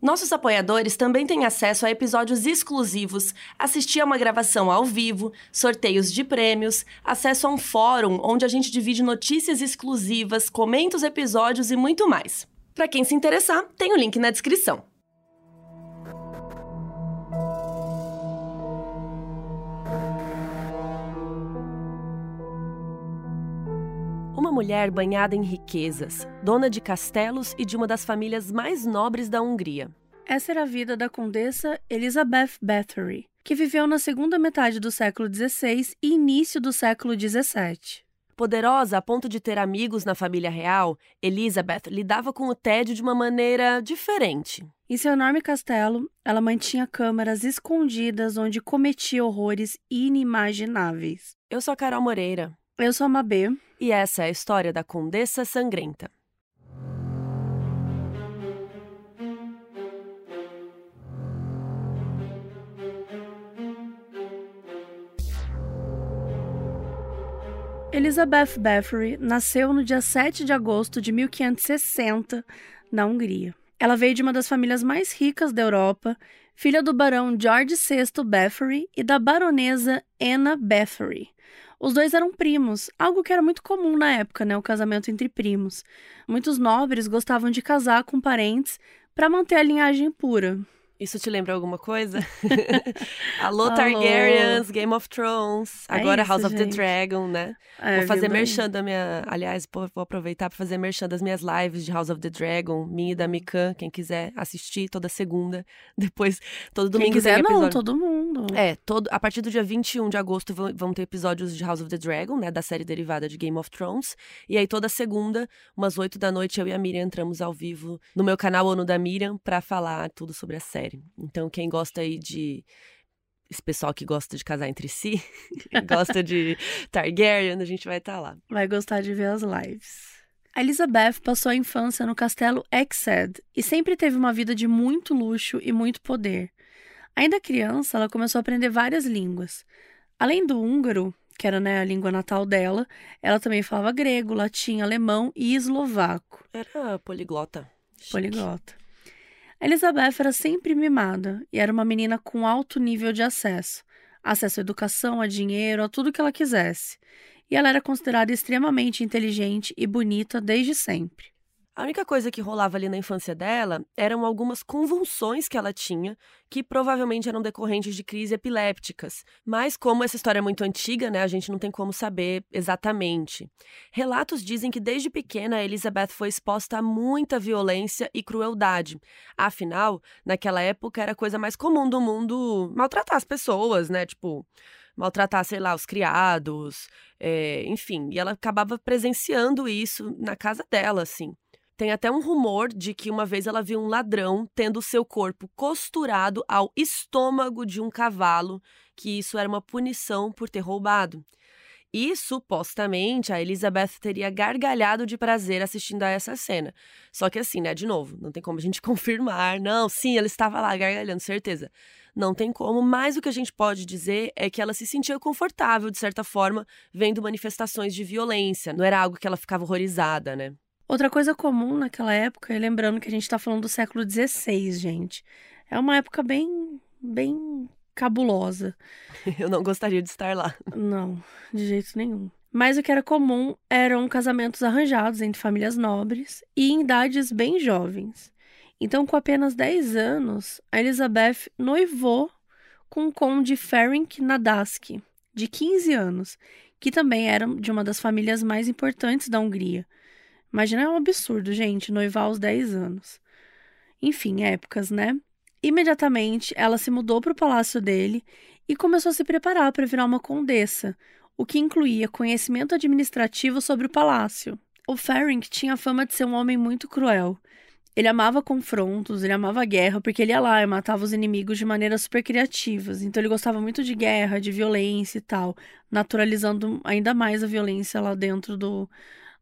Nossos apoiadores também têm acesso a episódios exclusivos, assistir a uma gravação ao vivo, sorteios de prêmios, acesso a um fórum onde a gente divide notícias exclusivas, comenta os episódios e muito mais. Para quem se interessar, tem o link na descrição. Uma mulher banhada em riquezas, dona de castelos e de uma das famílias mais nobres da Hungria. Essa era a vida da condessa Elizabeth Bathory, que viveu na segunda metade do século XVI e início do século XVII. Poderosa a ponto de ter amigos na família real, Elizabeth lidava com o tédio de uma maneira diferente. Em seu enorme castelo, ela mantinha câmaras escondidas onde cometia horrores inimagináveis. Eu sou a Carol Moreira. Eu sou a Mabê. E essa é a história da Condessa Sangrenta. Elizabeth Bathory nasceu no dia 7 de agosto de 1560, na Hungria. Ela veio de uma das famílias mais ricas da Europa, filha do barão George VI Bathory e da baronesa Anna Bathory. Os dois eram primos, algo que era muito comum na época, né, o casamento entre primos. Muitos nobres gostavam de casar com parentes para manter a linhagem pura. Isso te lembra alguma coisa? Alô, Targaryens, Game of Thrones, é agora é isso, House of gente. the Dragon, né? É, vou fazer merchan da minha. Aliás, vou aproveitar para fazer merchan das minhas lives de House of the Dragon, minha e da Mikan, quem quiser assistir toda segunda. Depois, todo domingo quem quiser, não, todo mundo. É, todo, a partir do dia 21 de agosto vão ter episódios de House of the Dragon, né? Da série derivada de Game of Thrones. E aí, toda segunda, umas 8 da noite, eu e a Miriam entramos ao vivo no meu canal ou no da Miriam para falar tudo sobre a série série. Então, quem gosta aí de. Esse pessoal que gosta de casar entre si, gosta de Targaryen, a gente vai estar tá lá. Vai gostar de ver as lives. A Elizabeth passou a infância no castelo Exed e sempre teve uma vida de muito luxo e muito poder. Ainda criança, ela começou a aprender várias línguas. Além do húngaro, que era né, a língua natal dela, ela também falava grego, latim, alemão e eslovaco. Era poliglota. Poliglota. Elizabeth era sempre mimada e era uma menina com alto nível de acesso acesso à educação, a dinheiro, a tudo que ela quisesse. E ela era considerada extremamente inteligente e bonita desde sempre. A única coisa que rolava ali na infância dela eram algumas convulsões que ela tinha, que provavelmente eram decorrentes de crises epilépticas. Mas, como essa história é muito antiga, né, a gente não tem como saber exatamente. Relatos dizem que desde pequena Elizabeth foi exposta a muita violência e crueldade. Afinal, naquela época era a coisa mais comum do mundo maltratar as pessoas, né? Tipo, maltratar, sei lá, os criados, é, enfim. E ela acabava presenciando isso na casa dela, assim. Tem até um rumor de que uma vez ela viu um ladrão tendo seu corpo costurado ao estômago de um cavalo, que isso era uma punição por ter roubado. E supostamente a Elizabeth teria gargalhado de prazer assistindo a essa cena. Só que assim, né, de novo, não tem como a gente confirmar. Não, sim, ela estava lá gargalhando, certeza. Não tem como, mas o que a gente pode dizer é que ela se sentia confortável, de certa forma, vendo manifestações de violência. Não era algo que ela ficava horrorizada, né? Outra coisa comum naquela época, e lembrando que a gente está falando do século XVI, gente, é uma época bem, bem cabulosa. Eu não gostaria de estar lá. Não, de jeito nenhum. Mas o que era comum eram casamentos arranjados entre famílias nobres e em idades bem jovens. Então, com apenas 10 anos, a Elizabeth noivou com o conde Ferenc Nadaski, de 15 anos, que também era de uma das famílias mais importantes da Hungria. Imagina, é um absurdo, gente, noivar aos 10 anos. Enfim, épocas, né? Imediatamente, ela se mudou para o palácio dele e começou a se preparar para virar uma condessa, o que incluía conhecimento administrativo sobre o palácio. O Ferenc tinha fama de ser um homem muito cruel, Ele amava confrontos, ele amava guerra, porque ele ia lá e matava os inimigos de maneiras super criativas. Então ele gostava muito de guerra, de violência e tal, naturalizando ainda mais a violência lá dentro do,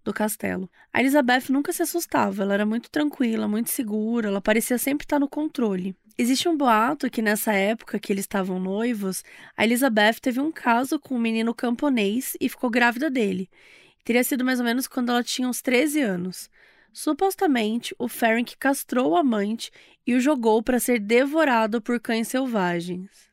do castelo. A Elizabeth nunca se assustava, ela era muito tranquila, muito segura, ela parecia sempre estar no controle. Existe um boato que nessa época que eles estavam noivos, a Elizabeth teve um caso com um menino camponês e ficou grávida dele. Teria sido mais ou menos quando ela tinha uns 13 anos. Supostamente, o Ferenc castrou o amante e o jogou para ser devorado por cães selvagens.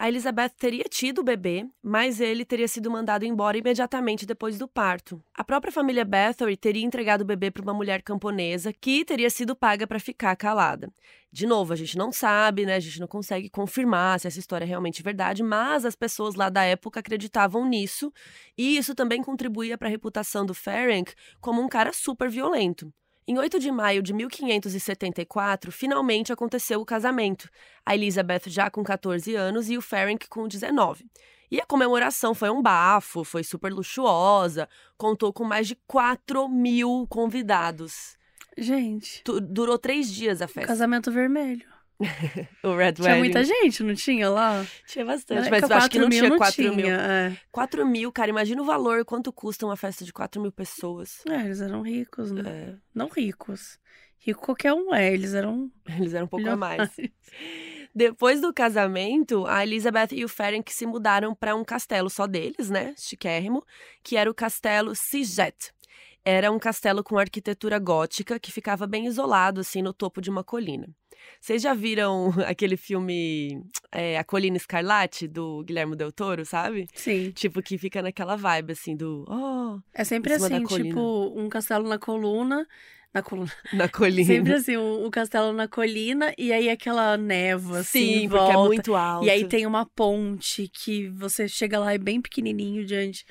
A Elizabeth teria tido o bebê, mas ele teria sido mandado embora imediatamente depois do parto. A própria família Bathory teria entregado o bebê para uma mulher camponesa que teria sido paga para ficar calada. De novo, a gente não sabe, né? A gente não consegue confirmar se essa história é realmente verdade, mas as pessoas lá da época acreditavam nisso, e isso também contribuía para a reputação do Ferenc como um cara super violento. Em 8 de maio de 1574, finalmente aconteceu o casamento. A Elizabeth já com 14 anos e o Ferenc com 19. E a comemoração foi um bafo, foi super luxuosa, contou com mais de 4 mil convidados. Gente. durou três dias a festa. Casamento vermelho. o Red Tinha Wedding. muita gente, não tinha lá? Tinha bastante, mas eu acho que não mil tinha não 4 tinha, mil. É. 4 mil, cara, imagina o valor, quanto custa uma festa de 4 mil pessoas. É, eles eram ricos, né? É, Não ricos. Rico qualquer um é, eles eram eles eram um pouco a mais. Depois do casamento, a Elizabeth e o Ferenc se mudaram para um castelo só deles, né? Chiquérrimo, que era o castelo Siget. Era um castelo com arquitetura gótica que ficava bem isolado, assim, no topo de uma colina. Vocês já viram aquele filme é, A Colina Escarlate, do Guilherme Del Toro, sabe? Sim. Tipo, que fica naquela vibe, assim, do... Oh, É sempre assim, tipo, um castelo na coluna. Na coluna. na colina. Sempre assim, um, um castelo na colina e aí aquela névoa, assim, Sim, em porque é muito alto. E aí tem uma ponte que você chega lá e é bem pequenininho diante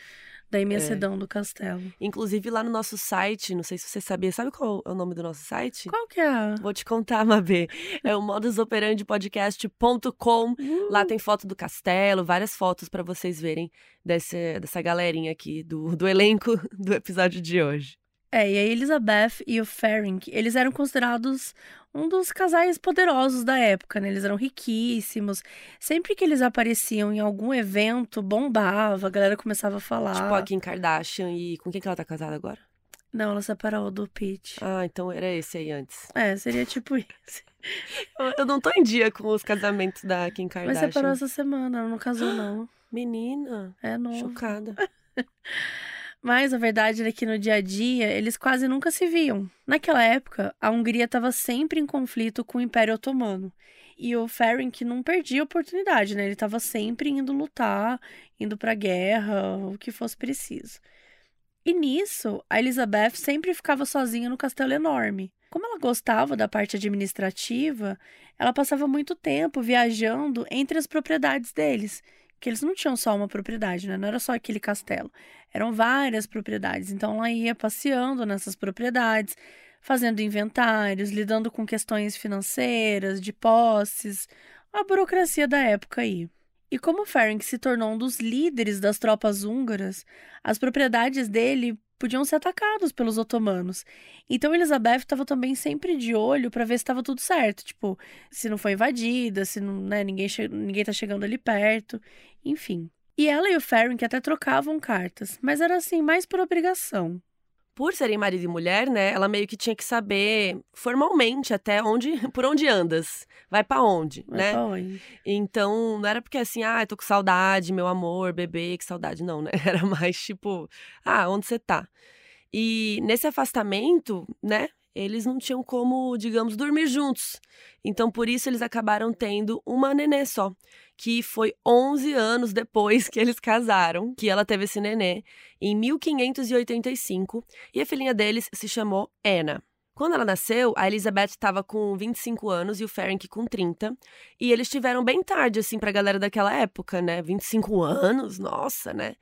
da imensidão É. do castelo. Inclusive, lá no nosso site, não sei se você sabia, sabe qual é o nome do nosso site? Qual que é? Vou te contar, Mabê. É o modusoperandipodcast.com. Lá tem foto do castelo, várias fotos para vocês verem desse, dessa galerinha aqui, do, do elenco do episódio de hoje. É, e a Elizabeth e o Ferenc, eles eram considerados um dos casais poderosos da época, né? Eles eram riquíssimos. Sempre que eles apareciam em algum evento, bombava, a galera começava a falar. Tipo a Kim Kardashian e com quem que ela tá casada agora? Não, ela separou do Pete. Ah, então era esse aí antes. É, seria tipo isso. Eu, não tô em dia com os casamentos da Kim Mas Kardashian. separou essa semana, ela não casou, não. Menina, É novo. chocada. Mas a verdade é que no dia a dia eles quase nunca se viam. Naquela época, a Hungria estava sempre em conflito com o Império Otomano. E o Ferenc não perdia a oportunidade, né? Ele estava sempre indo lutar, indo pra guerra, o que fosse preciso. E nisso, a Elizabeth sempre ficava sozinha no castelo enorme. Como ela gostava da parte administrativa, ela passava muito tempo viajando entre as propriedades deles, que eles não tinham só uma propriedade, né? Não era só aquele castelo. Eram várias propriedades. Então ela ia passeando nessas propriedades, fazendo inventários, lidando com questões financeiras, de posses, a burocracia da época aí. E como Ferenc se tornou um dos líderes das tropas húngaras, as propriedades dele podiam ser atacadas pelos otomanos. Então Elizabeth estava também sempre de olho para ver se estava tudo certo, tipo, se não foi invadida, se não, né, ninguém ninguém tá chegando ali perto, enfim. E ela e o Ferenc até trocavam cartas, mas era assim, mais por obrigação. Por serem marido e mulher, né, ela meio que tinha que saber formalmente até onde, por onde andas, vai pra onde, Mas né? pra onde? Então, não era porque assim, ah, tô com saudade, meu amor, bebê, que saudade, não, né? Era mais tipo, ah, onde você tá? E nesse afastamento, né, eles não tinham como, digamos, dormir juntos. Então, por isso, eles acabaram tendo uma nenê só, que foi 11 anos depois que eles casaram, que ela teve esse nenê, em 1585, e a filhinha deles se chamou Anna. Quando ela nasceu, a Elizabeth estava com 25 anos e o Ferenc com 30. E eles tiveram bem tarde, assim, pra galera daquela época, né? 25 anos, nossa, né?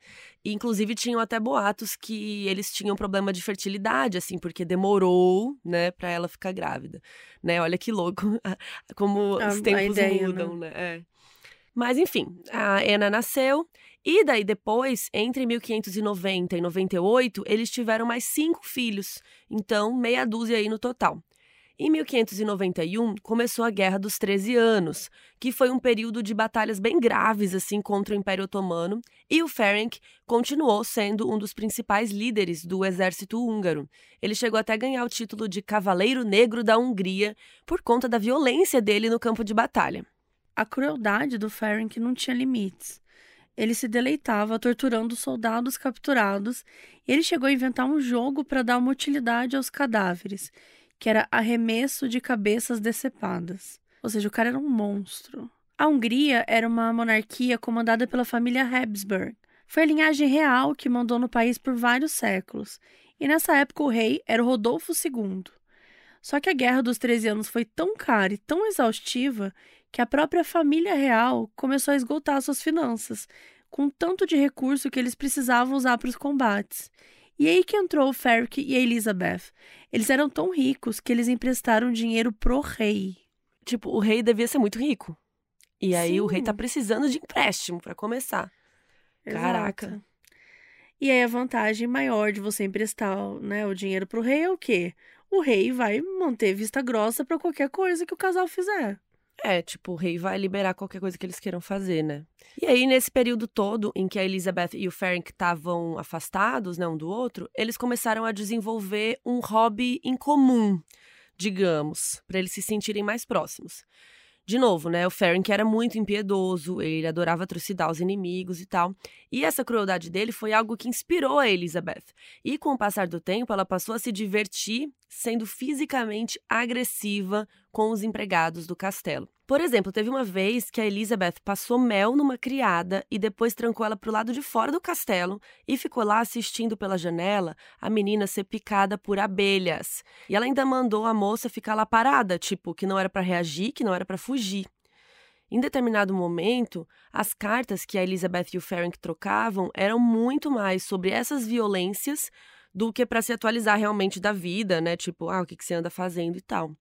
E, inclusive, tinham até boatos que eles tinham problema de fertilidade, assim, porque demorou, né, pra ela ficar grávida. Né? Olha que louco como A- os tempos ideia, mudam, né? É. Mas, enfim, a Ana nasceu. E daí depois, entre 1590 e 98, eles tiveram mais cinco filhos. Então, meia dúzia aí no total. Em 1591, começou a Guerra dos Treze Anos, que foi um período de batalhas bem graves assim contra o Império Otomano, e o Ferenc continuou sendo um dos principais líderes do exército húngaro. Ele chegou até a ganhar o título de Cavaleiro Negro da Hungria por conta da violência dele no campo de batalha. A crueldade do Ferenc não tinha limites. Ele se deleitava torturando soldados capturados e ele chegou a inventar um jogo para dar uma utilidade aos cadáveres que era arremesso de cabeças decepadas. Ou seja, o cara era um monstro. A Hungria era uma monarquia comandada pela família Habsburg. Foi a linhagem real que mandou no país por vários séculos, e nessa época o rei era o Rodolfo II. Só que a Guerra dos Treze Anos foi tão cara e tão exaustiva que a própria família real começou a esgotar suas finanças, com tanto de recurso que eles precisavam usar para os combates. E aí que entrou o Ferric e a Elizabeth. Eles eram tão ricos que eles emprestaram dinheiro pro rei. Tipo, o rei devia ser muito rico. E aí Sim. o rei tá precisando de empréstimo para começar. Exato. Caraca. E aí a vantagem maior de você emprestar né, o dinheiro pro rei é o quê? O rei vai manter vista grossa para qualquer coisa que o casal fizer. É, tipo, o rei vai liberar qualquer coisa que eles queiram fazer, né? E aí, nesse período todo em que a Elizabeth e o Ferenc estavam afastados, né, um do outro, eles começaram a desenvolver um hobby em comum, digamos, para eles se sentirem mais próximos. De novo, né? O Ferenc era muito impiedoso, ele adorava trucidar os inimigos e tal. E essa crueldade dele foi algo que inspirou a Elizabeth. E com o passar do tempo, ela passou a se divertir sendo fisicamente agressiva com os empregados do castelo. Por exemplo, teve uma vez que a Elizabeth passou mel numa criada e depois trancou ela para o lado de fora do castelo e ficou lá assistindo pela janela a menina ser picada por abelhas. E ela ainda mandou a moça ficar lá parada, tipo, que não era para reagir, que não era para fugir. Em determinado momento, as cartas que a Elizabeth e o Ferenc trocavam eram muito mais sobre essas violências do que para se atualizar realmente da vida, né? Tipo, ah, o que, que você anda fazendo e tal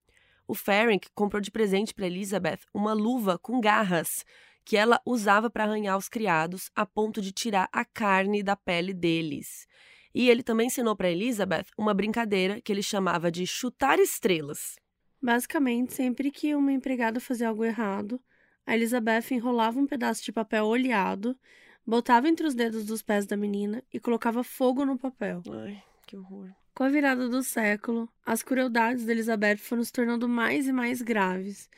o Ferenc comprou de presente para Elizabeth uma luva com garras que ela usava para arranhar os criados a ponto de tirar a carne da pele deles. E ele também ensinou para Elizabeth uma brincadeira que ele chamava de chutar estrelas. Basicamente, sempre que uma empregada fazia algo errado, a Elizabeth enrolava um pedaço de papel oleado, botava entre os dedos dos pés da menina e colocava fogo no papel. Ai, que horror. Com a virada do século, as crueldades de Elizabeth foram se tornando mais e mais graves.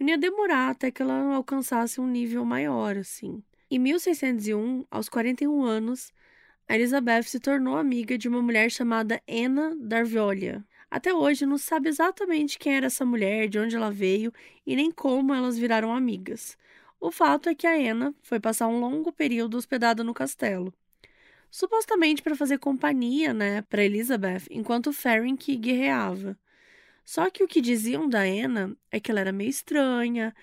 E não ia demorar até que ela alcançasse um nível maior, assim. Em 1601, aos 41 anos, a Elizabeth se tornou amiga de uma mulher chamada Anna Darviolia. Até hoje não sabe exatamente quem era essa mulher, de onde ela veio e nem como elas viraram amigas. O fato é que a Anna foi passar um longo período hospedada no castelo supostamente para fazer companhia, né, para Elizabeth, enquanto Ferenc guerreava. Só que o que diziam da Anna é que ela era meio estranha,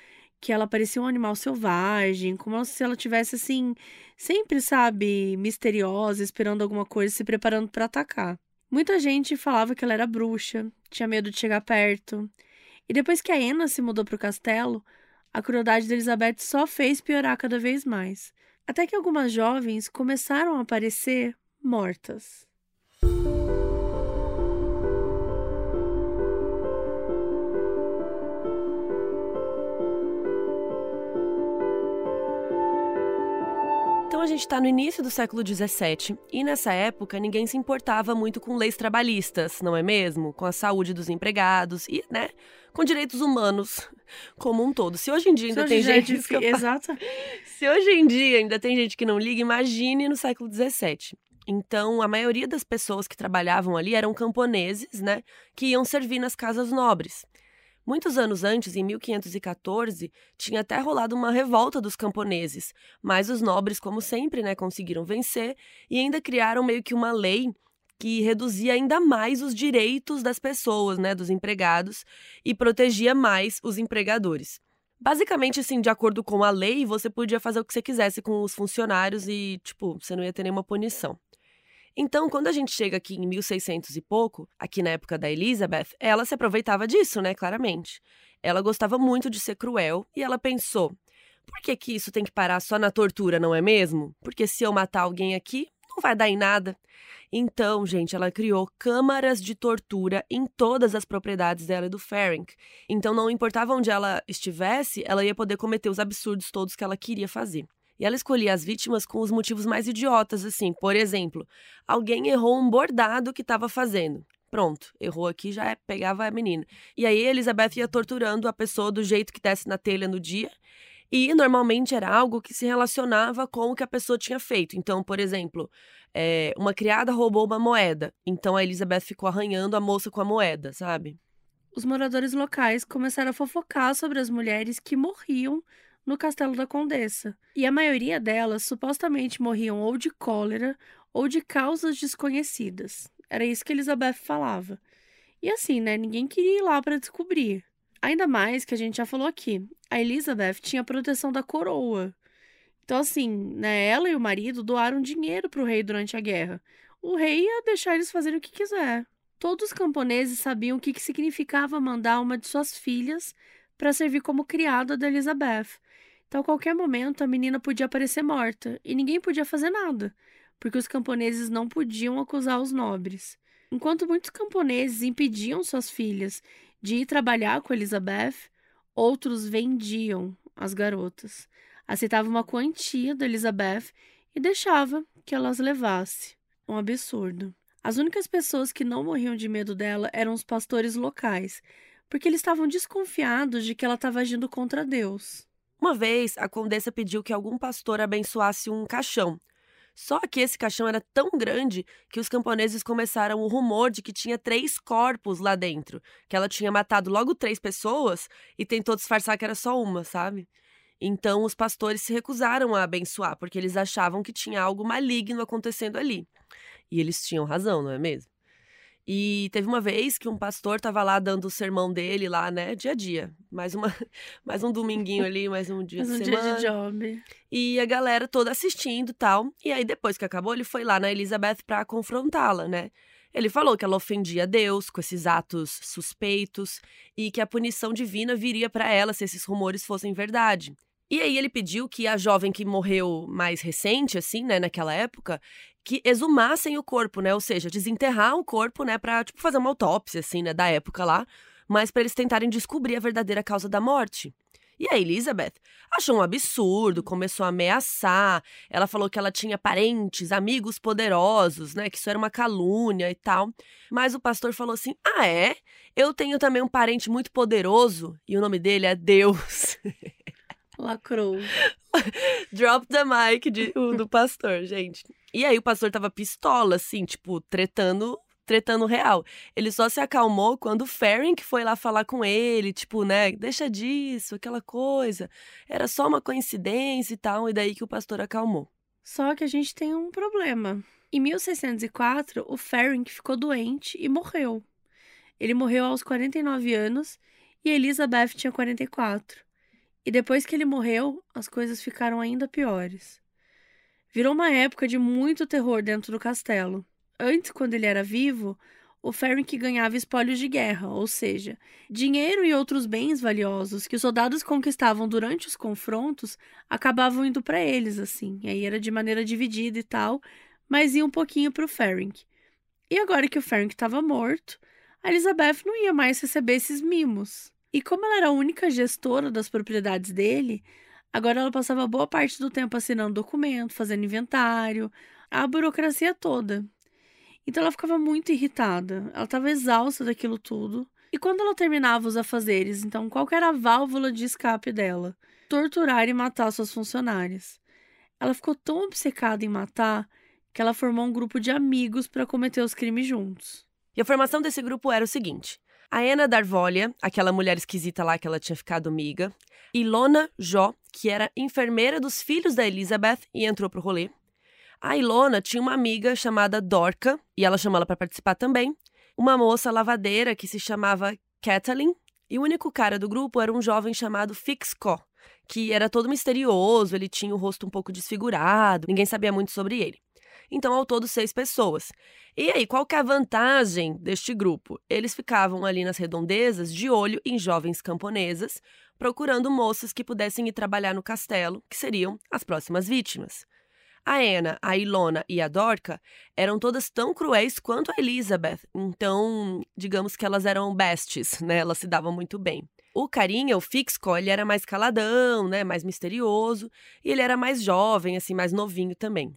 que ela parecia um animal selvagem, como se ela tivesse assim, sempre, sabe, misteriosa, esperando alguma coisa, se preparando para atacar. Muita gente falava que ela era bruxa, tinha medo de chegar perto. E depois que a Anna se mudou para o castelo, a crueldade de Elizabeth só fez piorar cada vez mais até que algumas jovens começaram a aparecer mortas. Gente está no início do século XVII e nessa época ninguém se importava muito com leis trabalhistas, não é mesmo? Com a saúde dos empregados e, né, com direitos humanos como um todo. Se hoje em dia ainda Se tem gente. É Exato. Se hoje em dia ainda tem gente que não liga, imagine no século XVII. Então, a maioria das pessoas que trabalhavam ali eram camponeses, né, que iam servir nas casas nobres. Muitos anos antes, em 1514, tinha até rolado uma revolta dos camponeses, mas os nobres, como sempre, né, conseguiram vencer e ainda criaram meio que uma lei que reduzia ainda mais os direitos das pessoas, né, dos empregados, e protegia mais os empregadores. Basicamente, assim, de acordo com a lei, você podia fazer o que você quisesse com os funcionários e, tipo, você não ia ter nenhuma punição. Então, quando a gente chega aqui em 1600 e pouco, aqui na época da Elizabeth, ela se aproveitava disso, né, claramente. Ela gostava muito de ser cruel e ela pensou: por que, que isso tem que parar só na tortura, não é mesmo? Porque se eu matar alguém aqui, não vai dar em nada. Então, gente, ela criou câmaras de tortura em todas as propriedades dela e do Ferenc. Então, não importava onde ela estivesse, ela ia poder cometer os absurdos todos que ela queria fazer. E ela escolhia as vítimas com os motivos mais idiotas, assim. Por exemplo, alguém errou um bordado que estava fazendo. Pronto, errou aqui, já é, pegava a menina. E aí Elizabeth ia torturando a pessoa do jeito que desse na telha no dia. E normalmente era algo que se relacionava com o que a pessoa tinha feito. Então, por exemplo, é, uma criada roubou uma moeda. Então a Elizabeth ficou arranhando a moça com a moeda, sabe? Os moradores locais começaram a fofocar sobre as mulheres que morriam no castelo da Condessa. E a maioria delas supostamente morriam ou de cólera ou de causas desconhecidas. Era isso que Elizabeth falava. E assim, né? Ninguém queria ir lá para descobrir. Ainda mais que a gente já falou aqui, a Elizabeth tinha a proteção da coroa. Então, assim, né, ela e o marido doaram dinheiro para o rei durante a guerra. O rei ia deixar eles fazerem o que quiser. Todos os camponeses sabiam o que, que significava mandar uma de suas filhas para servir como criada da Elizabeth. Então, a qualquer momento, a menina podia aparecer morta e ninguém podia fazer nada, porque os camponeses não podiam acusar os nobres. Enquanto muitos camponeses impediam suas filhas de ir trabalhar com Elizabeth, outros vendiam as garotas, aceitavam uma quantia da Elizabeth e deixava que ela as levasse. Um absurdo. As únicas pessoas que não morriam de medo dela eram os pastores locais, porque eles estavam desconfiados de que ela estava agindo contra Deus. Uma vez, a condessa pediu que algum pastor abençoasse um caixão, só que esse caixão era tão grande que os camponeses começaram o rumor de que tinha três corpos lá dentro, que ela tinha matado logo três pessoas e tentou disfarçar que era só uma, sabe? Então os pastores se recusaram a abençoar, porque eles achavam que tinha algo maligno acontecendo ali. E eles tinham razão, não é mesmo? E teve uma vez que um pastor estava lá dando o sermão dele lá, né, dia a dia. Mais, uma, mais um dominguinho ali, mais um dia mais de um semana. dia de job. E a galera toda assistindo tal. E aí, depois que acabou, ele foi lá na Elizabeth para confrontá-la, né? Ele falou que ela ofendia Deus com esses atos suspeitos e que a punição divina viria para ela se esses rumores fossem verdade. E aí ele pediu que a jovem que morreu mais recente, assim, né, naquela época, que exumassem o corpo, né? Ou seja, desenterrar o corpo, né, para tipo fazer uma autópsia assim, né, da época lá, mas para eles tentarem descobrir a verdadeira causa da morte. E a Elizabeth achou um absurdo, começou a ameaçar. Ela falou que ela tinha parentes, amigos poderosos, né? Que isso era uma calúnia e tal. Mas o pastor falou assim: Ah, é? Eu tenho também um parente muito poderoso e o nome dele é Deus. Lacrou. Drop the mic de, o, do pastor, gente. E aí o pastor tava pistola, assim, tipo, tretando tretando real. Ele só se acalmou quando o Ferenc foi lá falar com ele, tipo, né, deixa disso, aquela coisa. Era só uma coincidência e tal, e daí que o pastor acalmou. Só que a gente tem um problema. Em 1604, o Ferenc ficou doente e morreu. Ele morreu aos 49 anos e Elizabeth tinha 44. E depois que ele morreu, as coisas ficaram ainda piores. Virou uma época de muito terror dentro do castelo. Antes, quando ele era vivo, o Ferenc ganhava espólios de guerra, ou seja, dinheiro e outros bens valiosos que os soldados conquistavam durante os confrontos acabavam indo para eles, assim. E aí era de maneira dividida e tal, mas ia um pouquinho para o Ferenc. E agora que o Ferenc estava morto, a Elizabeth não ia mais receber esses mimos. E como ela era a única gestora das propriedades dele, agora ela passava boa parte do tempo assinando documento, fazendo inventário, a burocracia toda. Então ela ficava muito irritada, ela estava exausta daquilo tudo. E quando ela terminava os afazeres, então qual era a válvula de escape dela? Torturar e matar suas funcionárias. Ela ficou tão obcecada em matar que ela formou um grupo de amigos para cometer os crimes juntos. E a formação desse grupo era o seguinte: a Ana Darvolia, aquela mulher esquisita lá que ela tinha ficado amiga, Ilona Jó, que era enfermeira dos filhos da Elizabeth e entrou pro rolê. A Ilona tinha uma amiga chamada Dorca, e ela chamou ela para participar também. Uma moça lavadeira que se chamava Kathleen, e o único cara do grupo era um jovem chamado Fixco, que era todo misterioso, ele tinha o rosto um pouco desfigurado, ninguém sabia muito sobre ele. Então, ao todo, seis pessoas. E aí, qual que é a vantagem deste grupo? Eles ficavam ali nas redondezas, de olho em jovens camponesas, procurando moças que pudessem ir trabalhar no castelo, que seriam as próximas vítimas. A Anna, a Ilona e a Dorca eram todas tão cruéis quanto a Elizabeth, então, digamos que elas eram besties, né? Elas se davam muito bem. O carinha, o Fixco, ele era mais caladão, né? Mais misterioso, e ele era mais jovem, assim, mais novinho também.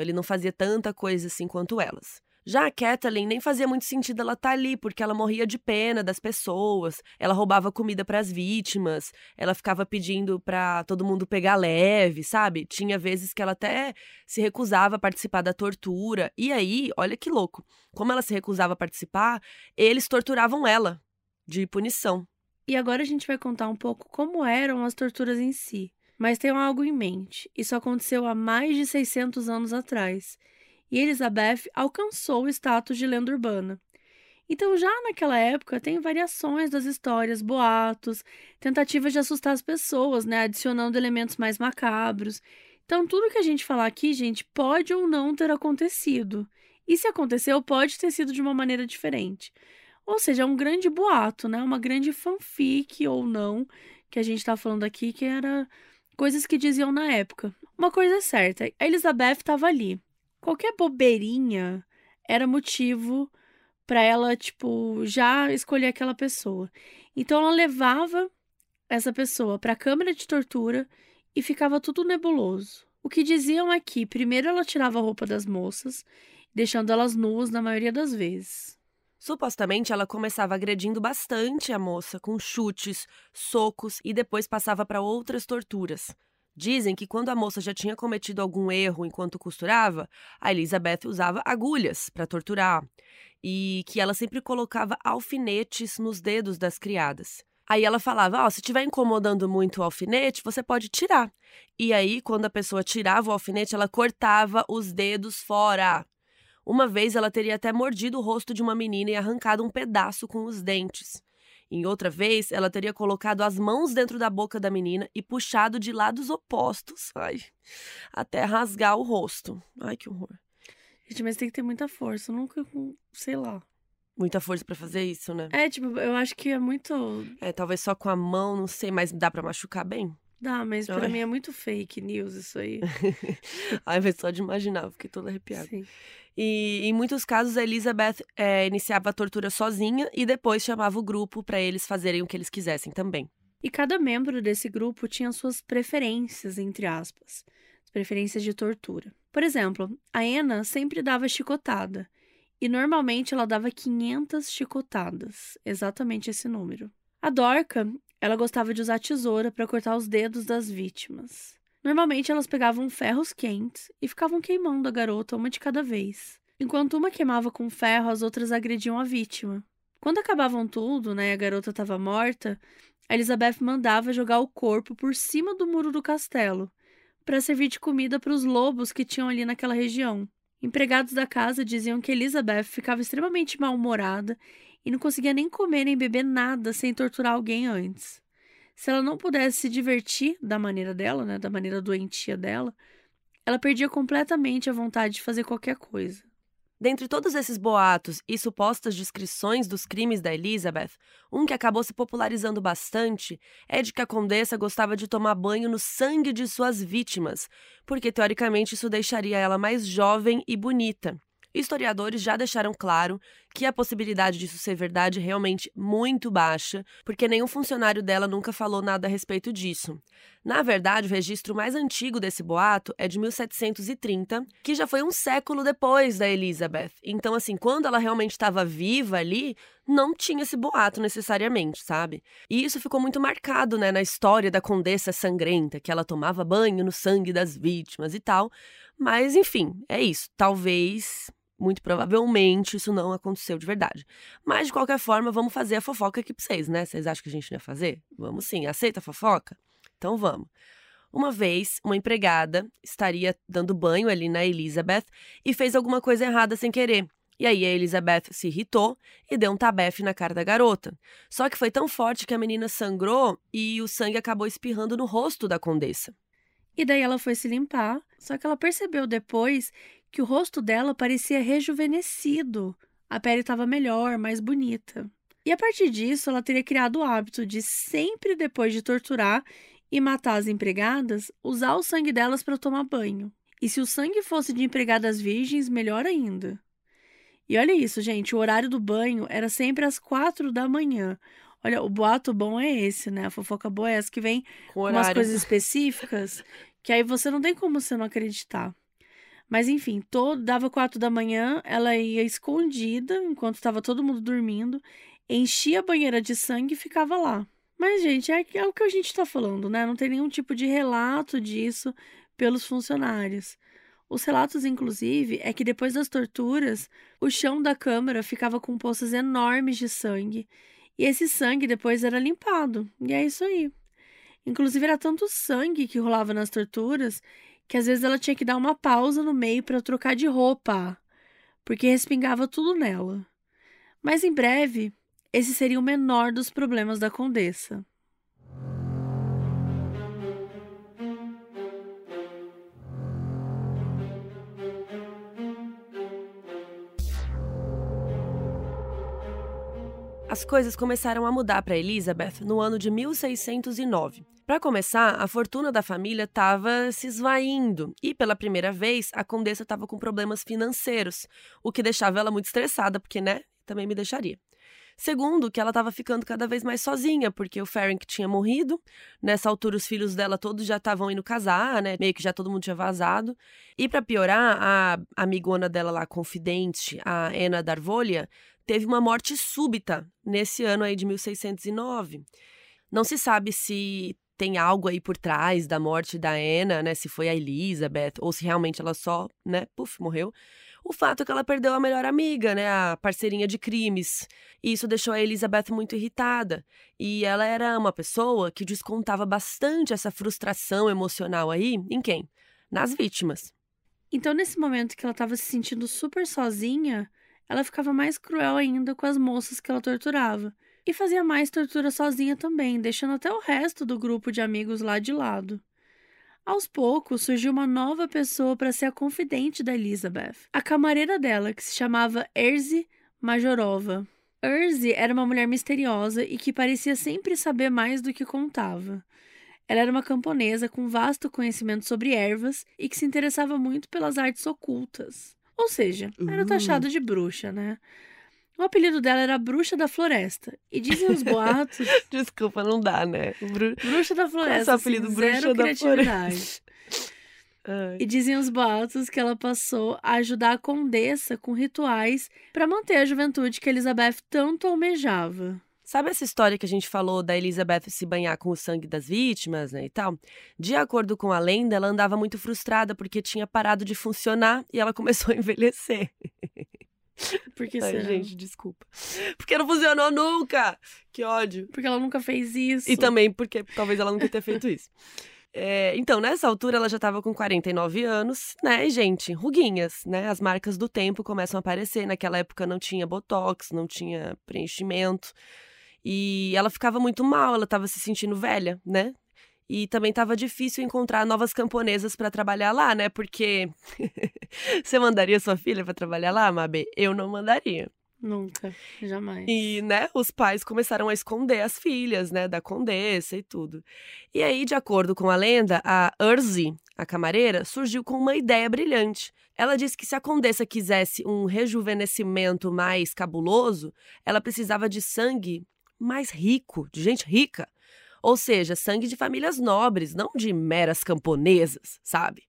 Então ele não fazia tanta coisa assim quanto elas. Já a Kathleen nem fazia muito sentido ela estar tá ali, porque ela morria de pena das pessoas, ela roubava comida para as vítimas, ela ficava pedindo para todo mundo pegar leve, sabe? Tinha vezes que ela até se recusava a participar da tortura. E aí, olha que louco, como ela se recusava a participar, eles torturavam ela de punição. E agora a gente vai contar um pouco como eram as torturas em si. Mas tenham algo em mente: isso aconteceu há mais de 600 anos atrás e Elizabeth alcançou o status de lenda urbana. Então, já naquela época, tem variações das histórias, boatos, tentativas de assustar as pessoas, né, adicionando elementos mais macabros. Então, tudo que a gente falar aqui, gente, pode ou não ter acontecido. E se aconteceu, pode ter sido de uma maneira diferente. Ou seja, é um grande boato, né? Uma grande fanfic ou não, que a gente está falando aqui, que era coisas que diziam na época. Uma coisa é certa, a Elizabeth estava ali qualquer bobeirinha era motivo para ela, tipo, já escolher aquela pessoa. Então ela levava essa pessoa para a câmara de tortura e ficava tudo nebuloso. O que diziam é que primeiro ela tirava a roupa das moças, deixando elas nuas na maioria das vezes. Supostamente ela começava agredindo bastante a moça com chutes, socos e depois passava para outras torturas. Dizem que quando a moça já tinha cometido algum erro enquanto costurava, a Elizabeth usava agulhas para torturar e que ela sempre colocava alfinetes nos dedos das criadas. Aí ela falava: Ó, oh, se estiver incomodando muito o alfinete, você pode tirar. E aí, quando a pessoa tirava o alfinete, ela cortava os dedos fora. Uma vez ela teria até mordido o rosto de uma menina e arrancado um pedaço com os dentes. Em outra vez, ela teria colocado as mãos dentro da boca da menina e puxado de lados opostos, ai, até rasgar o rosto. Ai, que horror. Gente, mas tem que ter muita força, nunca, sei lá. Muita força para fazer isso, né? É, tipo, eu acho que é muito. É, talvez só com a mão, não sei, mas dá para machucar bem? Dá, mas Ai. pra mim é muito fake news isso aí. Ai, mas só de imaginar, fiquei toda arrepiada. Sim. E em muitos casos a Elizabeth é, iniciava a tortura sozinha e depois chamava o grupo para eles fazerem o que eles quisessem também. E cada membro desse grupo tinha suas preferências, entre aspas, preferências de tortura. Por exemplo, a Anna sempre dava chicotada, e normalmente ela dava 500 chicotadas, exatamente esse número. A Dorca, ela gostava de usar tesoura para cortar os dedos das vítimas. Normalmente elas pegavam ferros quentes e ficavam queimando a garota uma de cada vez. Enquanto uma queimava com ferro, as outras agrediam a vítima. Quando acabavam tudo, né, e a garota estava morta, Elizabeth mandava jogar o corpo por cima do muro do castelo, para servir de comida para os lobos que tinham ali naquela região. Empregados da casa diziam que Elizabeth ficava extremamente mal-humorada e não conseguia nem comer nem beber nada sem torturar alguém antes se ela não pudesse se divertir da maneira dela, né, da maneira doentia dela, ela perdia completamente a vontade de fazer qualquer coisa. Dentre todos esses boatos e supostas descrições dos crimes da Elizabeth, um que acabou se popularizando bastante é de que a condessa gostava de tomar banho no sangue de suas vítimas, porque teoricamente isso deixaria ela mais jovem e bonita. Historiadores já deixaram claro que a possibilidade disso ser verdade é realmente muito baixa, porque nenhum funcionário dela nunca falou nada a respeito disso. Na verdade, o registro mais antigo desse boato é de 1730, que já foi um século depois da Elizabeth. Então, assim, quando ela realmente estava viva ali, não tinha esse boato necessariamente, sabe? E isso ficou muito marcado, né, na história da condessa sangrenta, que ela tomava banho no sangue das vítimas e tal. Mas, enfim, é isso. Talvez muito provavelmente isso não aconteceu de verdade. Mas, de qualquer forma, vamos fazer a fofoca aqui pra vocês, né? Vocês acham que a gente não ia fazer? Vamos sim. Aceita a fofoca? Então vamos. Uma vez, uma empregada estaria dando banho ali na Elizabeth e fez alguma coisa errada sem querer. E aí a Elizabeth se irritou e deu um tabefe na cara da garota. Só que foi tão forte que a menina sangrou e o sangue acabou espirrando no rosto da condessa. E daí ela foi se limpar, só que ela percebeu depois que o rosto dela parecia rejuvenescido. A pele estava melhor, mais bonita. E a partir disso, ela teria criado o hábito de sempre depois de torturar e matar as empregadas, usar o sangue delas para tomar banho. E se o sangue fosse de empregadas virgens, melhor ainda. E olha isso, gente, o horário do banho era sempre às quatro da manhã. Olha, o boato bom é esse, né? A fofoca boa é essa que vem com umas coisas específicas que aí você não tem como você não acreditar. Mas enfim, todo, dava quatro da manhã, ela ia escondida enquanto estava todo mundo dormindo, enchia a banheira de sangue e ficava lá. Mas, gente, é, é o que a gente está falando, né? Não tem nenhum tipo de relato disso pelos funcionários. Os relatos, inclusive, é que depois das torturas, o chão da câmara ficava com poças enormes de sangue. E esse sangue depois era limpado. E é isso aí. Inclusive, era tanto sangue que rolava nas torturas que às vezes ela tinha que dar uma pausa no meio para trocar de roupa, porque respingava tudo nela. Mas em breve, esse seria o menor dos problemas da condessa. As coisas começaram a mudar para Elizabeth no ano de 1609. Para começar, a fortuna da família estava se esvaindo e, pela primeira vez, a condessa estava com problemas financeiros, o que deixava ela muito estressada, porque, né, também me deixaria. Segundo, que ela estava ficando cada vez mais sozinha, porque o Ferenc tinha morrido. Nessa altura, os filhos dela todos já estavam indo casar, né? Meio que já todo mundo tinha vazado. E para piorar, a amigona dela lá, confidente, a Ana Darvolha, teve uma morte súbita nesse ano aí de 1609. Não se sabe se tem algo aí por trás da morte da Anna, né? Se foi a Elizabeth ou se realmente ela só, né, puf, morreu. O fato é que ela perdeu a melhor amiga, né, a parceirinha de crimes. Isso deixou a Elizabeth muito irritada. E ela era uma pessoa que descontava bastante essa frustração emocional aí em quem? Nas vítimas. Então, nesse momento que ela estava se sentindo super sozinha, ela ficava mais cruel ainda com as moças que ela torturava e fazia mais tortura sozinha também, deixando até o resto do grupo de amigos lá de lado. Aos poucos, surgiu uma nova pessoa para ser a confidente da Elizabeth, a camareira dela, que se chamava Erzi Majorova. Erzi era uma mulher misteriosa e que parecia sempre saber mais do que contava. Ela era uma camponesa com vasto conhecimento sobre ervas e que se interessava muito pelas artes ocultas. Ou seja, era taxada de bruxa, né? O apelido dela era Bruxa da Floresta. E dizem os boatos. Desculpa, não dá, né? Bru... Bruxa da Floresta. Qual é o apelido assim, Bruxa zero da criatividade. E dizem os boatos que ela passou a ajudar a condessa com rituais para manter a juventude que Elizabeth tanto almejava. Sabe essa história que a gente falou da Elizabeth se banhar com o sangue das vítimas, né, e tal? De acordo com a lenda, ela andava muito frustrada porque tinha parado de funcionar e ela começou a envelhecer. Por que Ai, será? gente, desculpa. Porque não funcionou nunca! Que ódio. Porque ela nunca fez isso. E também porque talvez ela nunca tenha feito isso. É, então, nessa altura, ela já estava com 49 anos, né, gente? Ruguinhas, né? As marcas do tempo começam a aparecer. Naquela época não tinha botox, não tinha preenchimento. E ela ficava muito mal, ela estava se sentindo velha, né? E também estava difícil encontrar novas camponesas para trabalhar lá, né? Porque você mandaria sua filha para trabalhar lá, Mabe? Eu não mandaria. Nunca, jamais. E, né, os pais começaram a esconder as filhas, né, da condessa e tudo. E aí, de acordo com a lenda, a Urzi, a camareira, surgiu com uma ideia brilhante. Ela disse que se a condessa quisesse um rejuvenescimento mais cabuloso, ela precisava de sangue mais rico, de gente rica. Ou seja, sangue de famílias nobres, não de meras camponesas, sabe?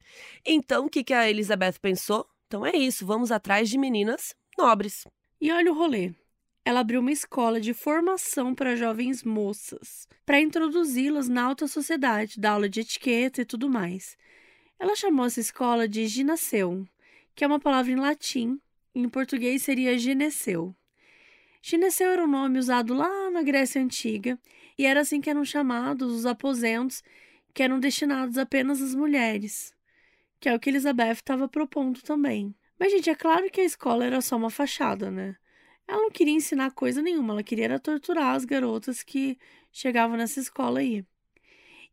Então, o que, que a Elizabeth pensou? Então é isso, vamos atrás de meninas nobres. E olha o rolê. Ela abriu uma escola de formação para jovens moças, para introduzi-las na alta sociedade, dar aula de etiqueta e tudo mais. Ela chamou essa escola de ginaceu, que é uma palavra em latim, em português seria gineceu. Gineceu era um nome usado lá na Grécia Antiga e era assim que eram chamados os aposentos que eram destinados apenas às mulheres, que é o que Elizabeth estava propondo também. Mas, gente, é claro que a escola era só uma fachada, né? Ela não queria ensinar coisa nenhuma, ela queria torturar as garotas que chegavam nessa escola aí.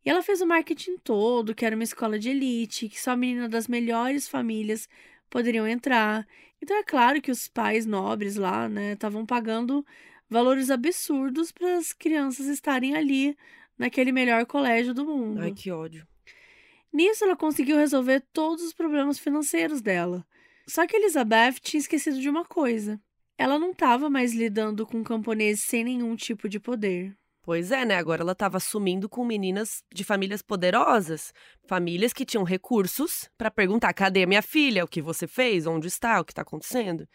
E ela fez o marketing todo, que era uma escola de elite, que só meninas das melhores famílias poderiam entrar. Então é claro que os pais nobres lá, né, estavam pagando valores absurdos para as crianças estarem ali naquele melhor colégio do mundo. Ai, que ódio. Nisso, ela conseguiu resolver todos os problemas financeiros dela. Só que Elizabeth tinha esquecido de uma coisa. Ela não estava mais lidando com camponeses sem nenhum tipo de poder. Pois é, né? Agora ela estava assumindo com meninas de famílias poderosas, famílias que tinham recursos para perguntar: cadê a minha filha? O que você fez? Onde está? O que está acontecendo?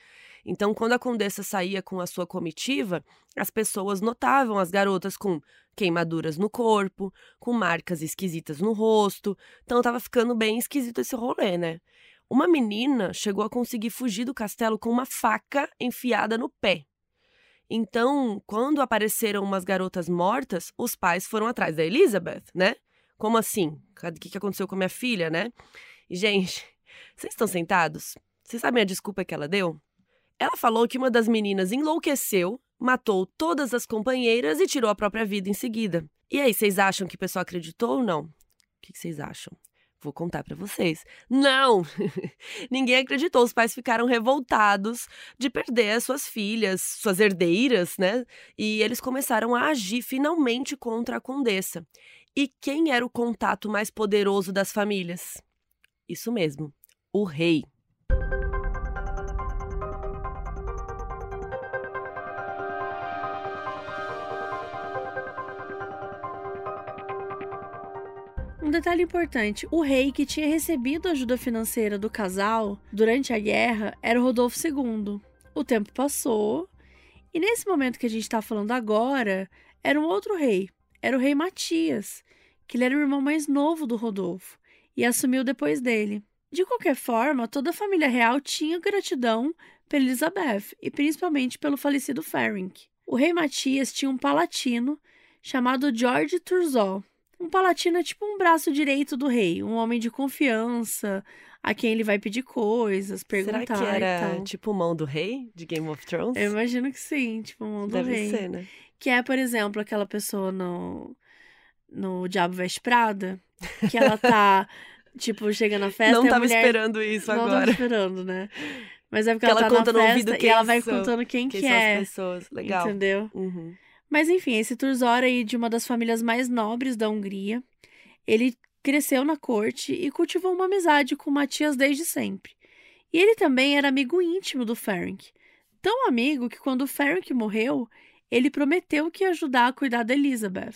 Então, quando a condessa saía com a sua comitiva, as pessoas notavam as garotas com queimaduras no corpo, com marcas esquisitas no rosto. Então, estava ficando bem esquisito esse rolê, né? Uma menina chegou a conseguir fugir do castelo com uma faca enfiada no pé. Então, quando apareceram umas garotas mortas, os pais foram atrás da Elizabeth, né? Como assim? O que aconteceu com a minha filha, né? Gente, vocês estão sentados? Vocês sabem a desculpa que ela deu? Ela falou que uma das meninas enlouqueceu, matou todas as companheiras e tirou a própria vida em seguida. E aí, vocês acham que o pessoal acreditou ou não? O que vocês acham? Vou contar para vocês. Não! Ninguém acreditou. Os pais ficaram revoltados de perder as suas filhas, suas herdeiras, né? E eles começaram a agir finalmente contra a condessa. E quem era o contato mais poderoso das famílias? Isso mesmo, o rei. Detalhe importante: o rei que tinha recebido ajuda financeira do casal durante a guerra era o Rodolfo II. O tempo passou e nesse momento que a gente está falando agora, era um outro rei. Era o rei Matias, que ele era o irmão mais novo do Rodolfo e assumiu depois dele. De qualquer forma, toda a família real tinha gratidão pela Elizabeth e principalmente pelo falecido Ferenc. O rei Matias tinha um palatino chamado George Turzol, um palatino é tipo um braço direito do rei, um homem de confiança, a quem ele vai pedir coisas, perguntar Será que era tipo mão do rei de Game of Thrones? Eu imagino que sim, tipo mão do Deve rei. ser, né? Que é, por exemplo, aquela pessoa no no Diabo Veste Prada, que ela tá tipo chega na festa Não e tava mulher... esperando isso não agora. tava esperando, né? Mas é porque Que ela, ela tá conta no na ouvido festa e quem ela vai são- contando quem, Quem que são é, as pessoas? Legal. entendeu? Uhum. Mas enfim, esse Turzor aí de uma das famílias mais nobres da Hungria, ele cresceu na corte e cultivou uma amizade com Matias desde sempre. E ele também era amigo íntimo do Ferenc. Tão amigo que quando Ferenc morreu, ele prometeu que ia ajudar a cuidar da Elizabeth.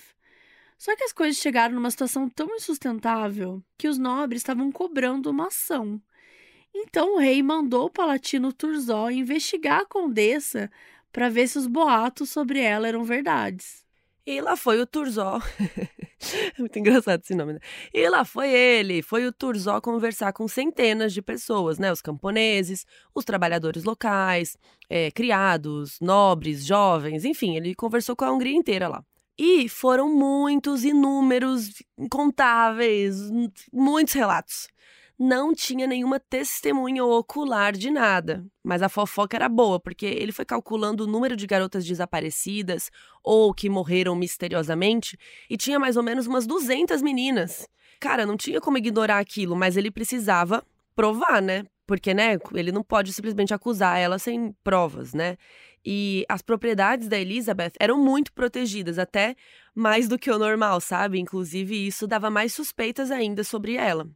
Só que as coisas chegaram numa situação tão insustentável que os nobres estavam cobrando uma ação. Então o rei mandou o palatino Turzó investigar a condessa para ver se os boatos sobre ela eram verdades. E lá foi o Turzó. é muito engraçado esse nome, né? E lá foi ele, foi o Turzó conversar com centenas de pessoas, né? Os camponeses, os trabalhadores locais, eh, criados, nobres, jovens, enfim, ele conversou com a Hungria inteira lá. E foram muitos, inúmeros, incontáveis, muitos relatos. Não tinha nenhuma testemunha ocular de nada, mas a fofoca era boa, porque ele foi calculando o número de garotas desaparecidas ou que morreram misteriosamente e tinha mais ou menos umas 200 meninas. Cara, não tinha como ignorar aquilo, mas ele precisava provar, né? Porque, né, ele não pode simplesmente acusar ela sem provas, né? E as propriedades da Elizabeth eram muito protegidas, até mais do que o normal, sabe? Inclusive, isso dava mais suspeitas ainda sobre ela.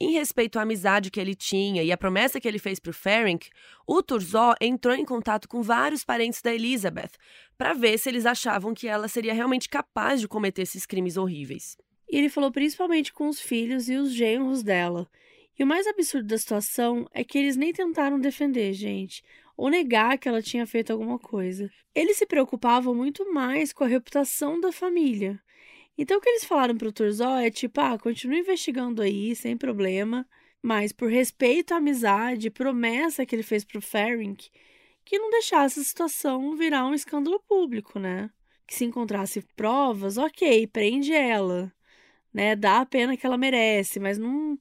Em respeito à amizade que ele tinha e à promessa que ele fez para o Ferenc, o Turzó entrou em contato com vários parentes da Elizabeth para ver se eles achavam que ela seria realmente capaz de cometer esses crimes horríveis. E ele falou principalmente com os filhos e os genros dela. E o mais absurdo da situação é que eles nem tentaram defender, gente, ou negar que ela tinha feito alguma coisa. Eles se preocupavam muito mais com a reputação da família. Então o que eles falaram pro Turzó é tipo, ah, continua investigando aí, sem problema, mas por respeito à amizade promessa que ele fez pro Ferenc, que não deixasse a situação virar um escândalo público, né? Que se encontrasse provas, ok, prende ela né? Dá a pena que ela merece, mas não.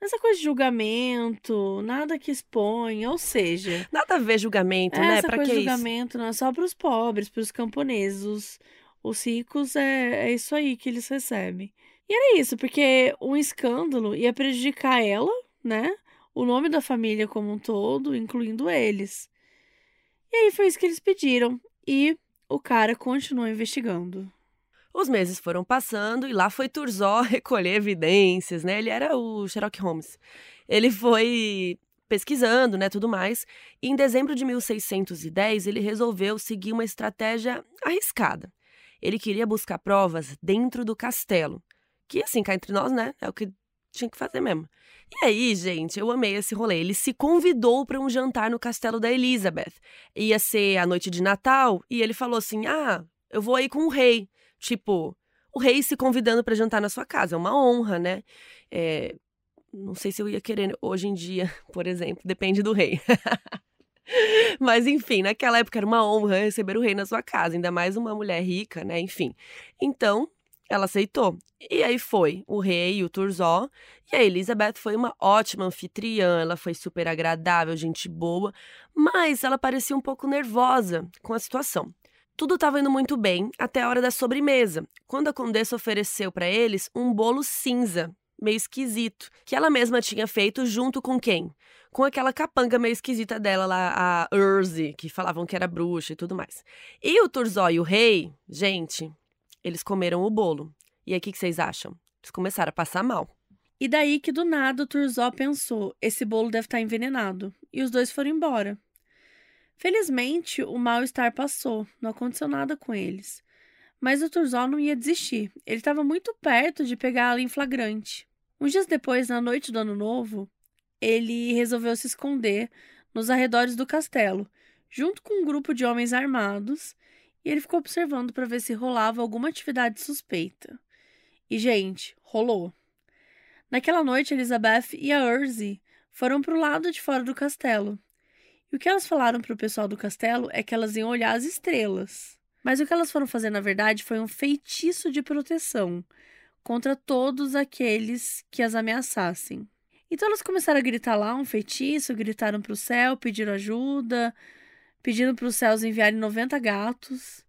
Essa coisa de julgamento, nada que exponha, ou seja. Nada a ver julgamento, né? essa Pra coisa de isso? julgamento não é só para os pobres, para os camponeses. Os, os ricos é, é isso aí que eles recebem. E era isso, porque um escândalo ia prejudicar ela, né? O nome da família como um todo, incluindo eles. E aí foi isso que eles pediram. E o cara continuou investigando. Os meses foram passando e lá foi Turzó recolher evidências, né? Ele era o Sherlock Holmes. Ele foi pesquisando, né, tudo mais. E em dezembro de 1610, ele resolveu seguir uma estratégia arriscada. Ele queria buscar provas dentro do castelo, que assim, cá entre nós, né, é o que tinha que fazer mesmo. E aí, gente, eu amei esse rolê. Ele se convidou para um jantar no castelo da Elizabeth. Ia ser a noite de Natal e ele falou assim: "Ah, eu vou aí com o rei". Tipo, o rei se convidando para jantar na sua casa, é uma honra, né? É, não sei se eu ia querer hoje em dia, por exemplo, depende do rei. Mas enfim, naquela época era uma honra receber o rei na sua casa, ainda mais uma mulher rica, né? Enfim. Então, ela aceitou. E aí foi o rei o Turzó. E a Elizabeth foi uma ótima anfitriã, ela foi super agradável, gente boa, mas ela parecia um pouco nervosa com a situação. Tudo estava indo muito bem até a hora da sobremesa, quando a condessa ofereceu para eles um bolo cinza, meio esquisito, que ela mesma tinha feito junto com quem? Com aquela capanga meio esquisita dela lá, a Urzi, que falavam que era bruxa e tudo mais. E o Turzó e o rei, gente, eles comeram o bolo. E aí, o que, vocês acham? Eles começaram a passar mal. E daí que do nada o Turzó pensou: esse bolo deve estar envenenado. E os dois foram embora. Felizmente, o mal-estar passou, não aconteceu nada com eles. Mas o Turzó não ia desistir. Ele estava muito perto de pegá-la em flagrante. Uns dias depois, na noite do Ano Novo, ele resolveu se esconder nos arredores do castelo, junto com um grupo de homens armados, e ele ficou observando para ver se rolava alguma atividade suspeita. E, gente, rolou. Naquela noite, Elizabeth e a Urzi foram para o lado de fora do castelo. E o que elas falaram para o pessoal do castelo é que elas iam olhar as estrelas. Mas o que elas foram fazer, na verdade, foi um feitiço de proteção contra todos aqueles que as ameaçassem. Então elas começaram a gritar lá um feitiço, gritaram para o céu, pediram ajuda, pedindo para os céus enviarem 90 gatos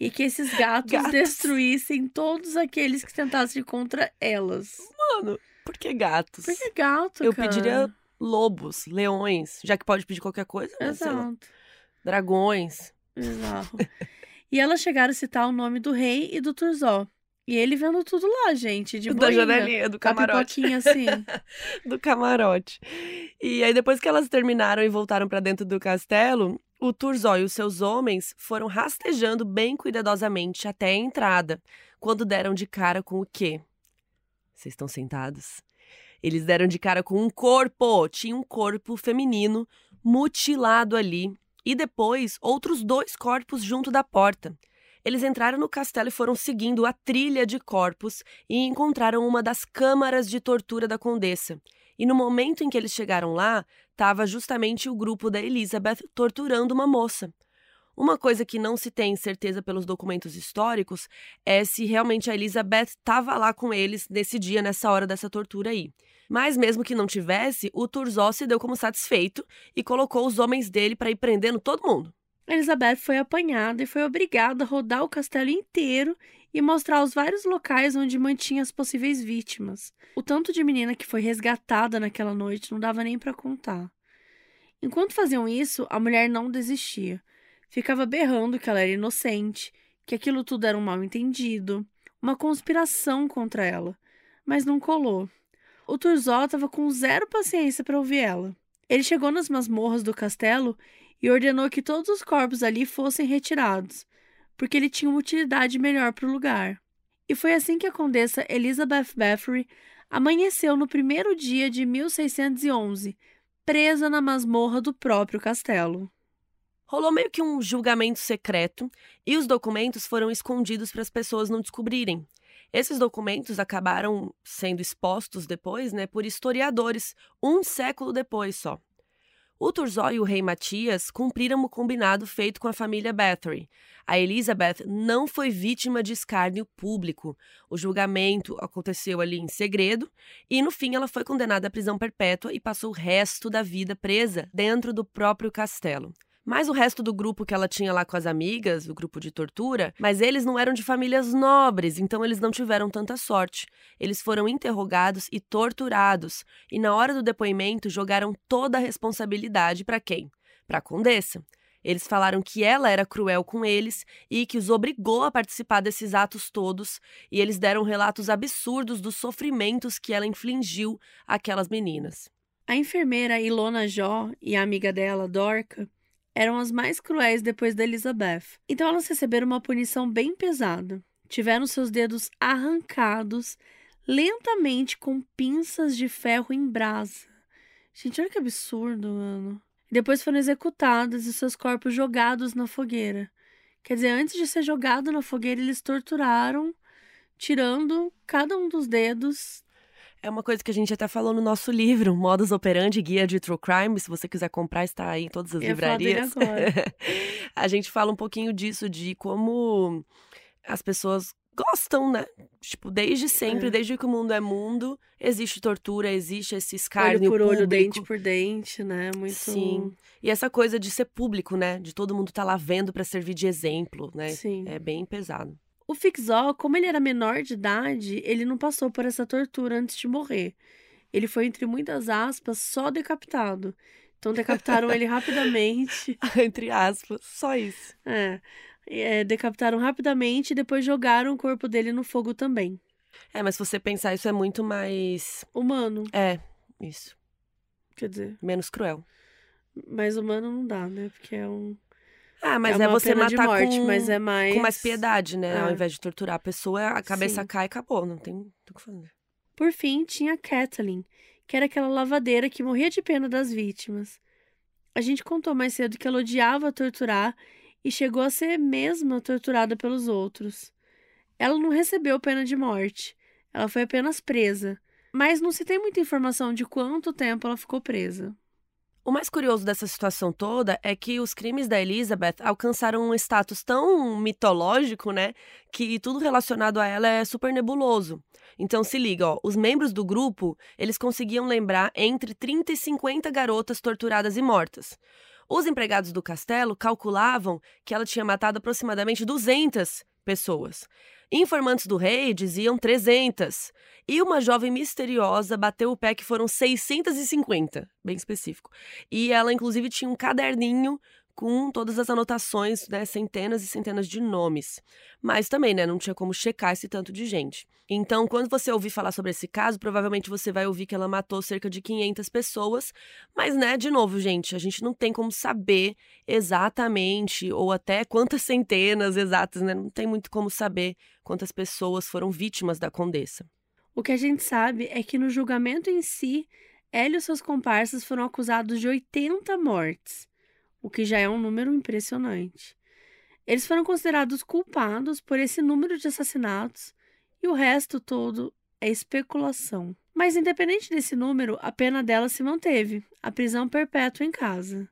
e que esses gatos, gatos, destruíssem todos aqueles que tentassem contra elas. Mano, por que gatos? Por que gato, Eu cara? pediria lobos, leões, já que pode pedir qualquer coisa. Né? Exato. Dragões. Exato. e elas chegaram a citar o nome do rei e do Turzó. E ele vendo tudo lá, gente, de Da janelinha, do camarote. assim. do camarote. E aí, depois que elas terminaram e voltaram para dentro do castelo, o Turzó e os seus homens foram rastejando bem cuidadosamente até a entrada, quando deram de cara com o quê? Vocês estão sentados? Eles deram de cara com um corpo, tinha um corpo feminino mutilado ali, e depois outros dois corpos junto da porta. Eles entraram no castelo e foram seguindo a trilha de corpos e encontraram uma das câmaras de tortura da condessa. E no momento em que eles chegaram lá, estava justamente o grupo da Elizabeth torturando uma moça. Uma coisa que não se tem certeza pelos documentos históricos é se realmente a Elizabeth estava lá com eles nesse dia, nessa hora dessa tortura aí. Mas mesmo que não tivesse, o Turzó se deu como satisfeito e colocou os homens dele para ir prendendo todo mundo. Elizabeth foi apanhada e foi obrigada a rodar o castelo inteiro e mostrar os vários locais onde mantinha as possíveis vítimas. O tanto de menina que foi resgatada naquela noite não dava nem para contar. Enquanto faziam isso, a mulher não desistia. Ficava berrando que ela era inocente, que aquilo tudo era um mal-entendido, uma conspiração contra ela. Mas não colou. O Turzó estava com zero paciência para ouvir ela. Ele chegou nas masmorras do castelo e ordenou que todos os corpos ali fossem retirados, porque ele tinha uma utilidade melhor para o lugar. E foi assim que a condessa Elizabeth Bathory amanheceu no primeiro dia de 1611, presa na masmorra do próprio castelo. Rolou meio que um julgamento secreto e os documentos foram escondidos para as pessoas não descobrirem. Esses documentos acabaram sendo expostos depois, né, por historiadores, um século depois só. O Turzó e o rei Matias cumpriram o combinado feito com a família Bathory. A Elizabeth não foi vítima de escárnio público. O julgamento aconteceu ali em segredo e, no fim, ela foi condenada à prisão perpétua e passou o resto da vida presa dentro do próprio castelo. Mas o resto do grupo que ela tinha lá com as amigas, o grupo de tortura, mas eles não eram de famílias nobres, então eles não tiveram tanta sorte. Eles foram interrogados e torturados, e na hora do depoimento jogaram toda a responsabilidade para quem? Para a condessa. Eles falaram que ela era cruel com eles e que os obrigou a participar desses atos todos, e eles deram relatos absurdos dos sofrimentos que ela infligiu àquelas meninas. A enfermeira Ilona Jó e a amiga dela, Dorca, eram as mais cruéis depois da Elizabeth. Então elas receberam uma punição bem pesada. Tiveram seus dedos arrancados lentamente com pinças de ferro em brasa. Gente, olha que absurdo, mano. Depois foram executadas e seus corpos jogados na fogueira. Quer dizer, antes de ser jogado na fogueira, eles torturaram, tirando cada um dos dedos. É uma coisa que a gente até falou no nosso livro, Modus Operandi, Guia de True Crime. Se você quiser comprar, está aí em todas as Eu ia livrarias. a gente fala um pouquinho disso, de como as pessoas gostam, né? Tipo, desde sempre, É. desde que o mundo é mundo, existe tortura, existe esse escárnio olho por olho, público. dente por dente, né? Muito. Sim. E essa coisa de ser público, né? De todo mundo tá lá vendo pra servir de exemplo, né? Sim. É bem pesado. O Fixó, como ele era menor de idade, ele não passou por essa tortura antes de morrer. Ele foi, entre muitas aspas, só decapitado. Então decapitaram ele rapidamente. Entre aspas, só isso. É, É, decapitaram rapidamente e depois jogaram o corpo dele no fogo também. É, mas se você pensar, isso é muito mais. Humano, É, isso. quer dizer, Menos cruel. mais humano não dá, né? Porque é um. Ah, mas é, é, você matar de morte, com, mas é mais. com mais piedade, né? Ao É. invés de torturar a pessoa, a cabeça Sim. cai e acabou. Não tem o que fazer. Por fim, tinha a Kathleen, que era aquela lavadeira que morria de pena das vítimas. A gente contou mais cedo que ela odiava torturar e chegou a ser mesma torturada pelos outros. Ela não recebeu pena de morte, ela foi apenas presa, mas não se tem muita informação de quanto tempo ela ficou presa. O mais curioso dessa situação toda é que os crimes da Elizabeth alcançaram um status tão mitológico, né? Que tudo relacionado a ela é super nebuloso. Então se liga, ó, os membros do grupo, eles conseguiam lembrar entre 30 e 50 garotas torturadas e mortas. Os empregados do castelo calculavam que ela tinha matado aproximadamente 200 pessoas. Informantes do rei diziam 300. E uma jovem misteriosa bateu o pé que foram 650, bem específico. E ela, inclusive, tinha um caderninho com todas as anotações, né, centenas e centenas de nomes. Mas também, né, não tinha como checar esse tanto de gente. Então, quando você ouvir falar sobre esse caso, provavelmente você vai ouvir que ela matou cerca de 500 pessoas. Mas, né, de novo, gente, a gente não tem como saber exatamente ou até quantas centenas exatas, né? Não tem muito como saber quantas pessoas foram vítimas da condessa. O que a gente sabe é que no julgamento em si, ela e seus comparsas foram acusados de 80 mortes, o que já é um número impressionante. Eles foram considerados culpados por esse número de assassinatos e o resto todo é especulação. Mas, independente desse número, a pena dela se manteve a prisão perpétua em casa.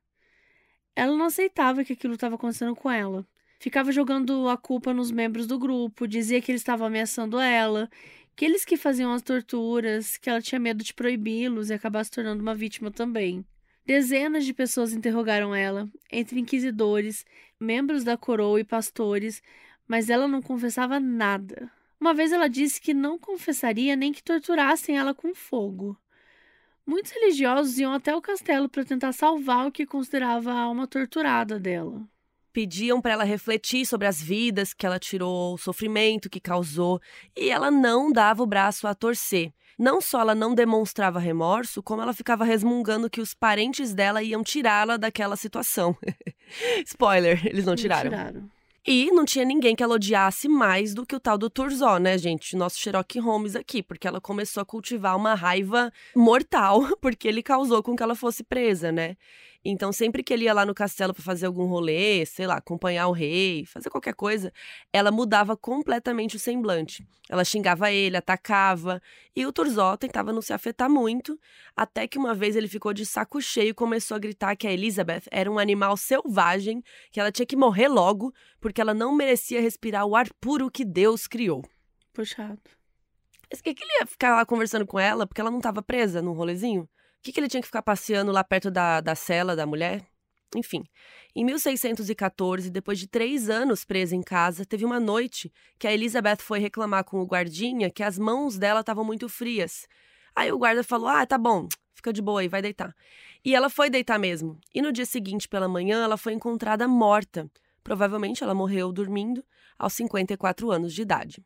Ela não aceitava que aquilo estava acontecendo com ela. Ficava jogando a culpa nos membros do grupo, dizia que eles estavam ameaçando ela que eles que faziam as torturas, que ela tinha medo de proibi-los e acabar se tornando uma vítima também. Dezenas de pessoas interrogaram ela, entre inquisidores, membros da coroa e pastores, mas ela não confessava nada. Uma vez ela disse que não confessaria nem que torturassem ela com fogo. Muitos religiosos iam até o castelo para tentar salvar o que considerava a alma torturada dela pediam para ela refletir sobre as vidas que ela tirou, o sofrimento que causou, e ela não dava o braço a torcer. Não só ela não demonstrava remorso, como ela ficava resmungando que os parentes dela iam tirá-la daquela situação. Spoiler, eles não tiraram. Não tiraram. E não tinha ninguém que ela odiasse mais do que o tal do Turzó, né, gente? Nosso Sherlock Holmes aqui, porque ela começou a cultivar uma raiva mortal, porque ele causou com que ela fosse presa, né? Então, sempre que ele ia lá no castelo para fazer algum rolê, sei lá, acompanhar o rei, fazer qualquer coisa, ela mudava completamente o semblante. Ela xingava ele, atacava, e o Turzó tentava não se afetar muito, até que uma vez ele ficou de saco cheio e começou a gritar que a Elizabeth era um animal selvagem, que ela tinha que morrer logo, porque ela não merecia respirar o ar puro que Deus criou. Puxado. Mas que, que ele ia ficar lá conversando com ela, porque ela não estava presa no rolezinho? Que, que ele tinha que ficar passeando lá perto da, da cela da mulher? Enfim, em 1614, depois de três anos presa em casa, teve uma noite que a Elizabeth foi reclamar com o guardinha que as mãos dela estavam muito frias. Aí o guarda falou: Ah, tá bom, fica de boa aí, vai deitar. E ela foi deitar mesmo. E no dia seguinte, pela manhã, ela foi encontrada morta. Provavelmente ela morreu dormindo aos 54 anos de idade.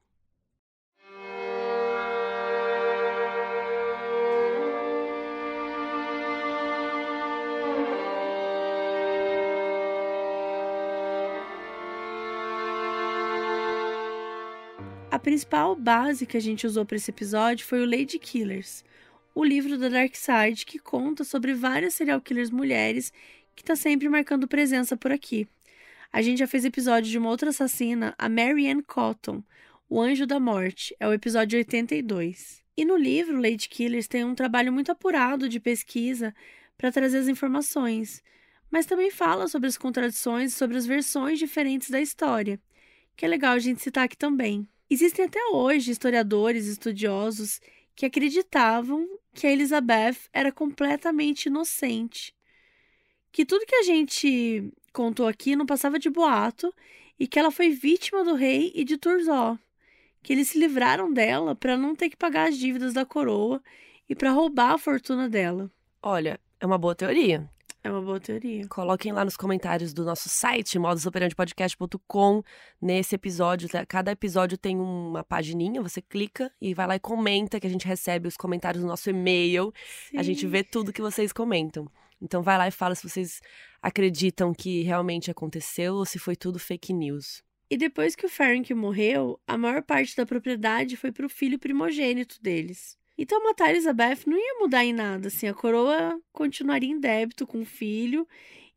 A principal base que a gente usou para esse episódio foi o Lady Killers, o livro da Dark Side que conta sobre várias serial killers mulheres que está sempre marcando presença por aqui. A gente já fez episódio de uma outra assassina, a Mary Ann Cotton, o Anjo da Morte, é o episódio 82. E no livro Lady Killers tem um trabalho muito apurado de pesquisa para trazer as informações, mas também fala sobre as contradições e sobre as versões diferentes da história, que é legal a gente citar aqui também. Existem até hoje historiadores estudiosos que acreditavam que a Elizabeth era completamente inocente. Que tudo que a gente contou aqui não passava de boato e que ela foi vítima do rei e de Turzó. Que eles se livraram dela para não ter que pagar as dívidas da coroa e para roubar a fortuna dela. Olha, é uma boa teoria. É uma boa teoria. Coloquem lá nos comentários do nosso site, modusoperandepodcast.com. Nesse episódio, tá? cada episódio tem uma pagininha, você clica e vai lá e comenta, que a gente recebe os comentários no nosso e-mail. A gente vê tudo que vocês comentam. Então vai lá e fala se vocês acreditam que realmente aconteceu ou se foi tudo fake news. E depois que o Frank morreu, a maior parte da propriedade foi para o filho primogênito deles. Então matar Elizabeth não ia mudar em nada, assim, a coroa continuaria em débito com o filho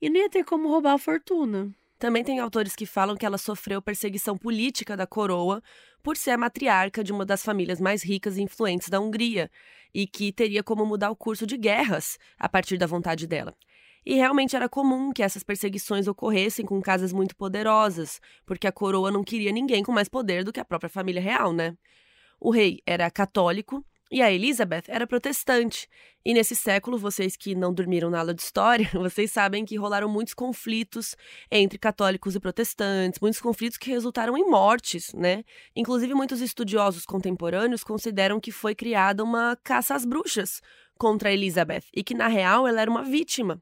e não ia ter como roubar a fortuna. Também tem autores que falam que ela sofreu perseguição política da coroa por ser a matriarca de uma das famílias mais ricas e influentes da Hungria e que teria como mudar o curso de guerras a partir da vontade dela. E realmente era comum que essas perseguições ocorressem com casas muito poderosas, porque a coroa não queria ninguém com mais poder do que a própria família real, né? O rei era católico e a Elizabeth era protestante. E nesse século, vocês que não dormiram na aula de história, vocês sabem que rolaram muitos conflitos entre católicos e protestantes, muitos conflitos que resultaram em mortes, né? Inclusive, muitos estudiosos contemporâneos consideram que foi criada uma caça às bruxas contra Elizabeth e que, na real, ela era uma vítima.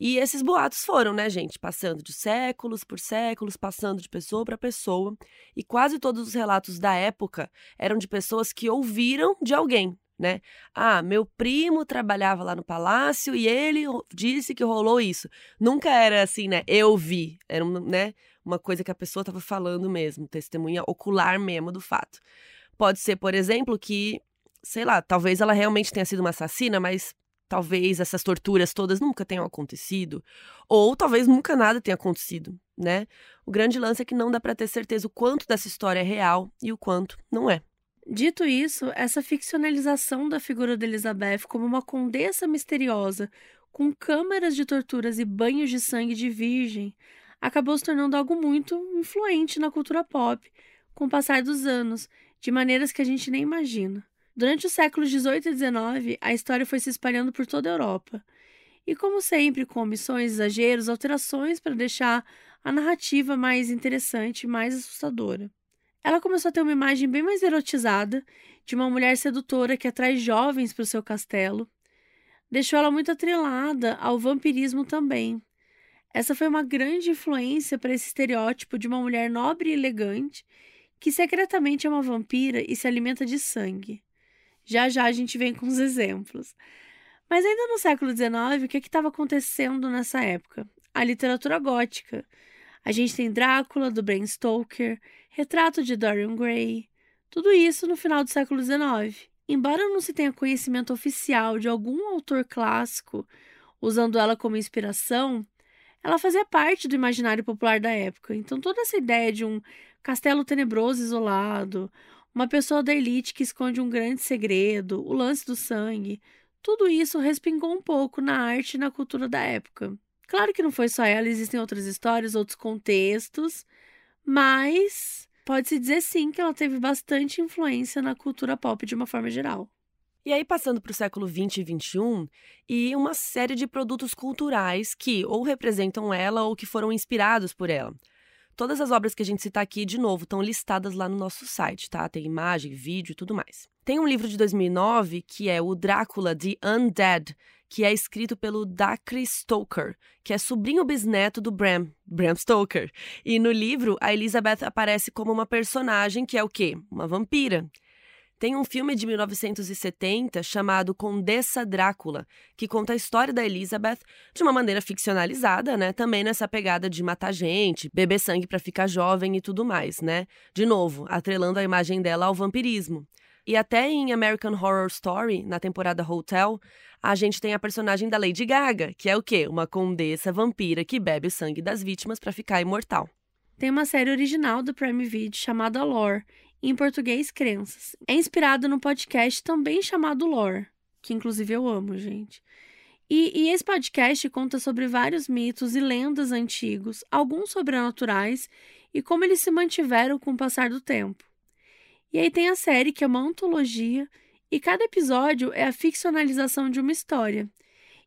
E esses boatos foram, né, gente, passando de séculos por séculos, passando de pessoa para pessoa, e quase todos os relatos da época eram de pessoas que ouviram de alguém, né? Ah, meu primo trabalhava lá no palácio e ele disse que rolou isso. Nunca era assim, né? Eu vi, era né, uma coisa que a pessoa estava falando mesmo, testemunha ocular mesmo do fato. Pode ser, por exemplo, que sei lá, talvez ela realmente tenha sido uma assassina, mas talvez essas torturas todas nunca tenham acontecido, ou talvez nunca nada tenha acontecido, né? O grande lance é que não dá para ter certeza o quanto dessa história é real e o quanto não é. Dito isso, essa ficcionalização da figura de Elizabeth como uma condessa misteriosa, com câmaras de torturas e banhos de sangue de virgem, acabou se tornando algo muito influente na cultura pop, com o passar dos anos, de maneiras que a gente nem imagina. Durante os séculos XVIII e XIX, a história foi se espalhando por toda a Europa. E, como sempre, com omissões, exageros, alterações para deixar a narrativa mais interessante e mais assustadora. Ela começou a ter uma imagem bem mais erotizada de uma mulher sedutora que atrai jovens para o seu castelo. Deixou ela muito atrelada ao vampirismo também. Essa foi uma grande influência para esse estereótipo de uma mulher nobre e elegante que secretamente é uma vampira e se alimenta de sangue. Já já a gente vem com os exemplos. Mas ainda no século XIX, o que é estava acontecendo nessa época? A literatura gótica. A gente tem Drácula, do Bram Stoker, Retrato de Dorian Gray, tudo isso no final do século XIX. Embora não se tenha conhecimento oficial de algum autor clássico usando ela como inspiração, ela fazia parte do imaginário popular da época. Então toda essa ideia de um castelo tenebroso isolado, uma pessoa da elite que esconde um grande segredo, o lance do sangue. Tudo isso respingou um pouco na arte e na cultura da época. Claro que não foi só ela, existem outras histórias, outros contextos, mas pode-se dizer sim que ela teve bastante influência na cultura pop de uma forma geral. E aí, passando para o século 20 e 21, e uma série de produtos culturais que ou representam ela ou que foram inspirados por ela. Todas as obras que a gente citar aqui, de novo, estão listadas lá no nosso site, tá? Tem imagem, vídeo e tudo mais. Tem um livro de 2009 que é o Drácula The Undead, que é escrito pelo Dacre Stoker, que é sobrinho bisneto do Bram, Bram Stoker. E no livro, a Elizabeth aparece como uma personagem que é o quê? Uma vampira. Tem um filme de 1970 chamado Condessa Drácula, que conta a história da Elizabeth de uma maneira ficcionalizada, né? Também nessa pegada de matar gente, beber sangue para ficar jovem e tudo mais, né? De novo, atrelando a imagem dela ao vampirismo. E até em American Horror Story, na temporada Hotel, a gente tem a personagem da Lady Gaga, que é o quê? Uma condessa vampira que bebe o sangue das vítimas para ficar imortal. Tem uma série original do Prime Video chamada Lore, em português Crenças. É inspirado no podcast também chamado Lore, que inclusive eu amo, gente. E, e, esse podcast conta sobre vários mitos e lendas antigos, alguns sobrenaturais e como eles se mantiveram com o passar do tempo. E aí tem a série, que é uma antologia, e cada episódio é a ficcionalização de uma história.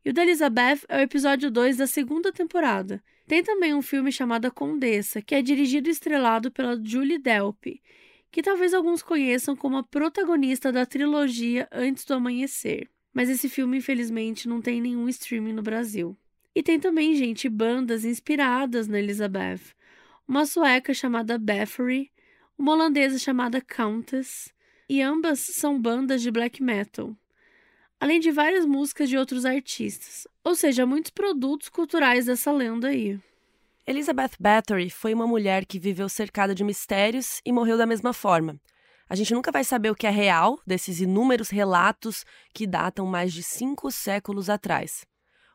E o da Elizabeth é o episódio 2 da segunda temporada. Tem também um filme chamado A Condessa, que é dirigido e estrelado pela Julie Delpy, que talvez alguns conheçam como a protagonista da trilogia Antes do Amanhecer. Mas esse filme, infelizmente, não tem nenhum streaming no Brasil. E tem também, gente, bandas inspiradas na Elizabeth. Uma sueca chamada Bathory, uma holandesa chamada Countess, e ambas são bandas de black metal. Além de várias músicas de outros artistas, ou seja, muitos produtos culturais dessa lenda aí. Elizabeth Bathory foi uma mulher que viveu cercada de mistérios e morreu da mesma forma. A gente nunca vai saber o que é real desses inúmeros relatos que datam mais de cinco séculos atrás.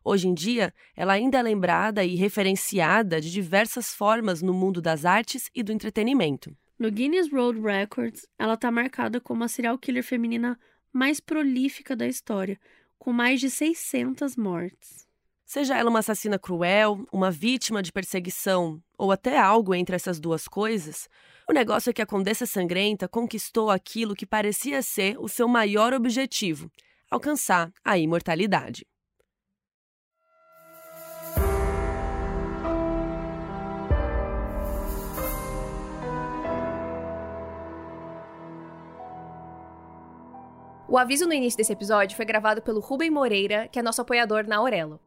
Hoje em dia, ela ainda é lembrada e referenciada de diversas formas no mundo das artes e do entretenimento. No Guinness World Records, ela está marcada como a serial killer feminina mais prolífica da história, com mais de 600 mortes. Seja ela uma assassina cruel, uma vítima de perseguição ou até algo entre essas duas coisas, o negócio é que a Condessa Sangrenta conquistou aquilo que parecia ser o seu maior objetivo: alcançar a imortalidade. O aviso no início desse episódio foi gravado pelo Rubem Moreira, que é nosso apoiador na Aurelo.